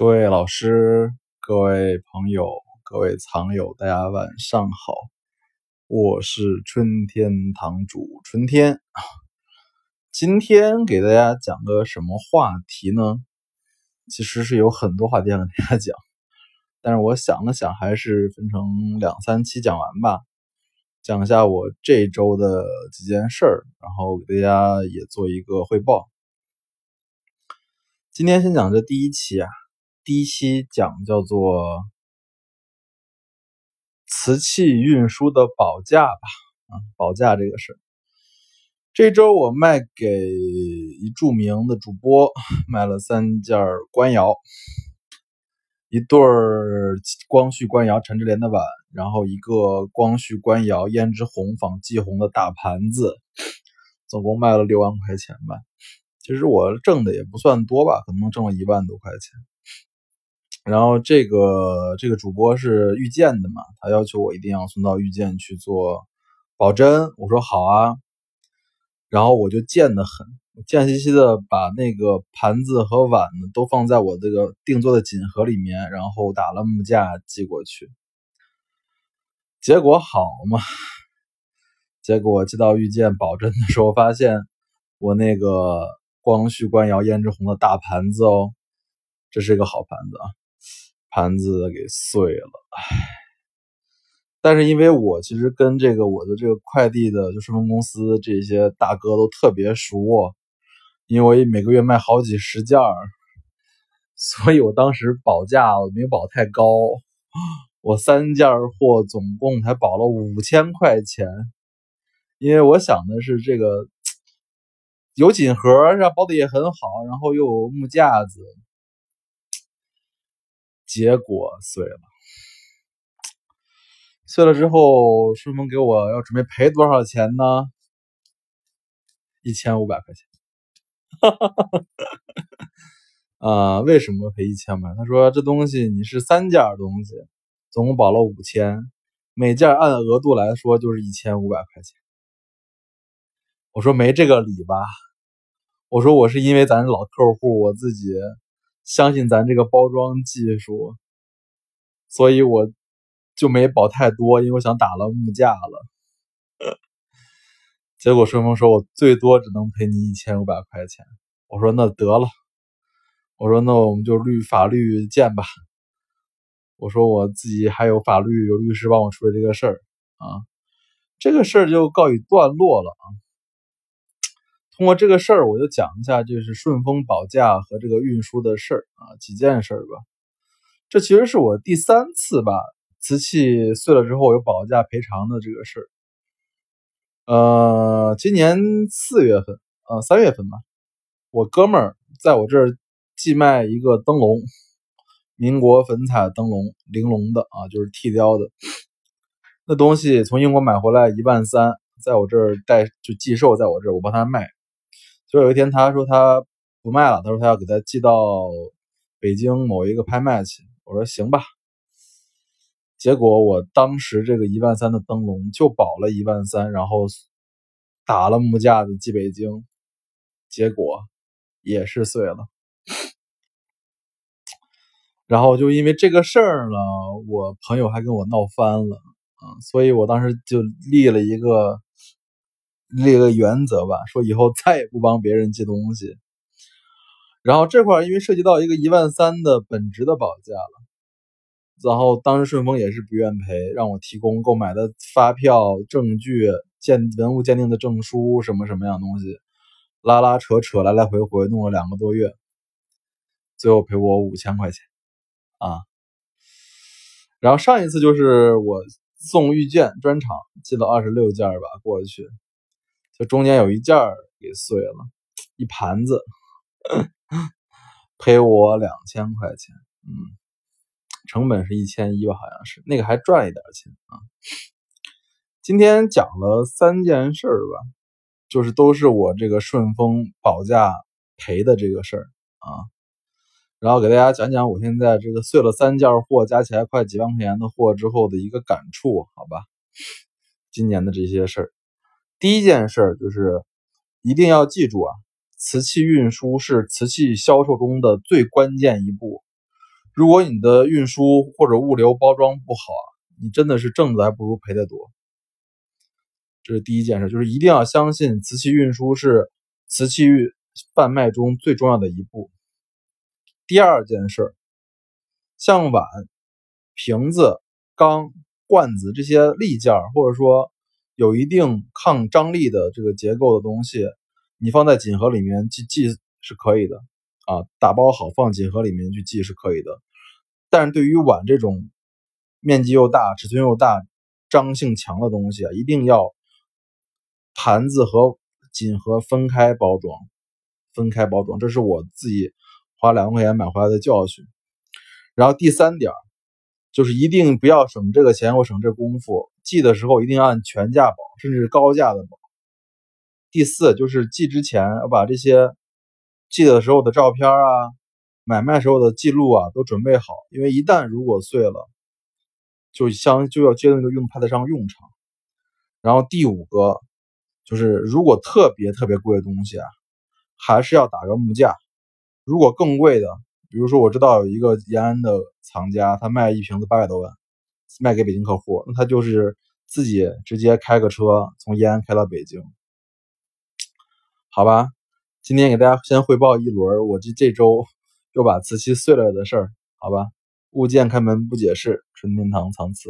各位老师、各位朋友、各位藏友，大家晚上好，我是春天堂主春天。今天给大家讲个什么话题呢？其实是有很多话题想跟大家讲，但是我想了想，还是分成两三期讲完吧。讲一下我这周的几件事儿，然后给大家也做一个汇报。今天先讲这第一期啊。第一期讲叫做瓷器运输的保价吧，啊，保价这个事这周我卖给一著名的主播，卖了三件官窑，一对光绪官窑陈志莲的碗，然后一个光绪官窑胭脂红仿霁红的大盘子，总共卖了六万块钱吧。其实我挣的也不算多吧，可能挣了一万多块钱。然后这个这个主播是遇见的嘛，他要求我一定要送到遇见去做保真，我说好啊。然后我就贱的很，贱兮兮的把那个盘子和碗都放在我这个定做的锦盒里面，然后打了木架寄过去。结果好嘛，结果寄到遇见保真的时候，发现我那个光绪官窑胭脂红的大盘子哦，这是一个好盘子啊。盘子给碎了，唉！但是因为我其实跟这个我的这个快递的就顺丰公司这些大哥都特别熟，因为每个月卖好几十件儿，所以我当时保价我没保太高，我三件货总共才保了五千块钱，因为我想的是这个有锦盒是吧，包的也很好，然后又有木架子。结果碎了，碎了之后，顺丰给我要准备赔多少钱呢？一千五百块钱。啊，为什么赔一千万？他说这东西你是三件东西，总共保了五千，每件按额度来说就是一千五百块钱。我说没这个理吧？我说我是因为咱是老客户，我自己。相信咱这个包装技术，所以我就没保太多，因为我想打了木架了。结果顺丰说我最多只能赔你一千五百块钱。我说那得了，我说那我们就律法律见吧。我说我自己还有法律有律师帮我处理这个事儿啊，这个事儿就告一段落了啊。通过这个事儿，我就讲一下，就是顺丰保价和这个运输的事儿啊，几件事吧。这其实是我第三次吧，瓷器碎了之后有保价赔偿的这个事儿。呃，今年四月份，呃，三月份吧，我哥们儿在我这儿寄卖一个灯笼，民国粉彩灯笼，玲珑的啊，就是剃雕的。那东西从英国买回来一万三，在我这儿带就寄售，在我这儿我帮他卖。就有一天，他说他不卖了，他说他要给他寄到北京某一个拍卖去。我说行吧。结果我当时这个一万三的灯笼就保了一万三，然后打了木架子寄北京，结果也是碎了。然后就因为这个事儿呢，我朋友还跟我闹翻了啊，所以我当时就立了一个。立个原则吧，说以后 再也不帮别人寄东西。然后这块因为涉及到一个一万三的本值的保价了，然后当时顺丰也是不愿赔，让我提供购买的发票、证据、鉴文物鉴定的证书什么什么样东西，拉拉扯扯来来回回弄了两个多月，最后赔我五千块钱啊。然后上一次就是我送遇见专场寄了二十六件吧过去。这中间有一件给碎了，一盘子，赔我两千块钱，嗯，成本是一千一吧，好像是那个还赚一点钱啊。今天讲了三件事儿吧，就是都是我这个顺丰保价赔的这个事儿啊，然后给大家讲讲我现在这个碎了三件货，加起来快几万块钱的货之后的一个感触，好吧？今年的这些事儿。第一件事就是一定要记住啊，瓷器运输是瓷器销售中的最关键一步。如果你的运输或者物流包装不好，你真的是挣的还不如赔的多。这是第一件事，就是一定要相信瓷器运输是瓷器贩卖中最重要的一步。第二件事，像碗、瓶子、缸、罐子这些利件，或者说有一定抗张力的这个结构的东西，你放在锦盒里面去寄是可以的啊，打包好放锦盒里面去寄是可以的。但是对于碗这种面积又大、尺寸又大、张性强的东西啊，一定要。盘子和锦盒分开包装，分开包装，这是我自己花两万块钱买回来的教训。然后第三点就是一定不要省这个钱或省这功夫，寄的时候一定要按全价保，甚至高价的保。第四就是寄之前要把这些寄的时候的照片啊、买卖时候的记录啊都准备好，因为一旦如果碎了，就相就要接着就用派得上用场。然后第五个。就是如果特别特别贵的东西啊，还是要打个木价。如果更贵的，比如说我知道有一个延安的藏家，他卖一瓶子八百多万，卖给北京客户，那他就是自己直接开个车从延安开到北京，好吧？今天给大家先汇报一轮我这这周又把瓷器碎了的事儿，好吧？物件开门不解释，纯天堂藏瓷。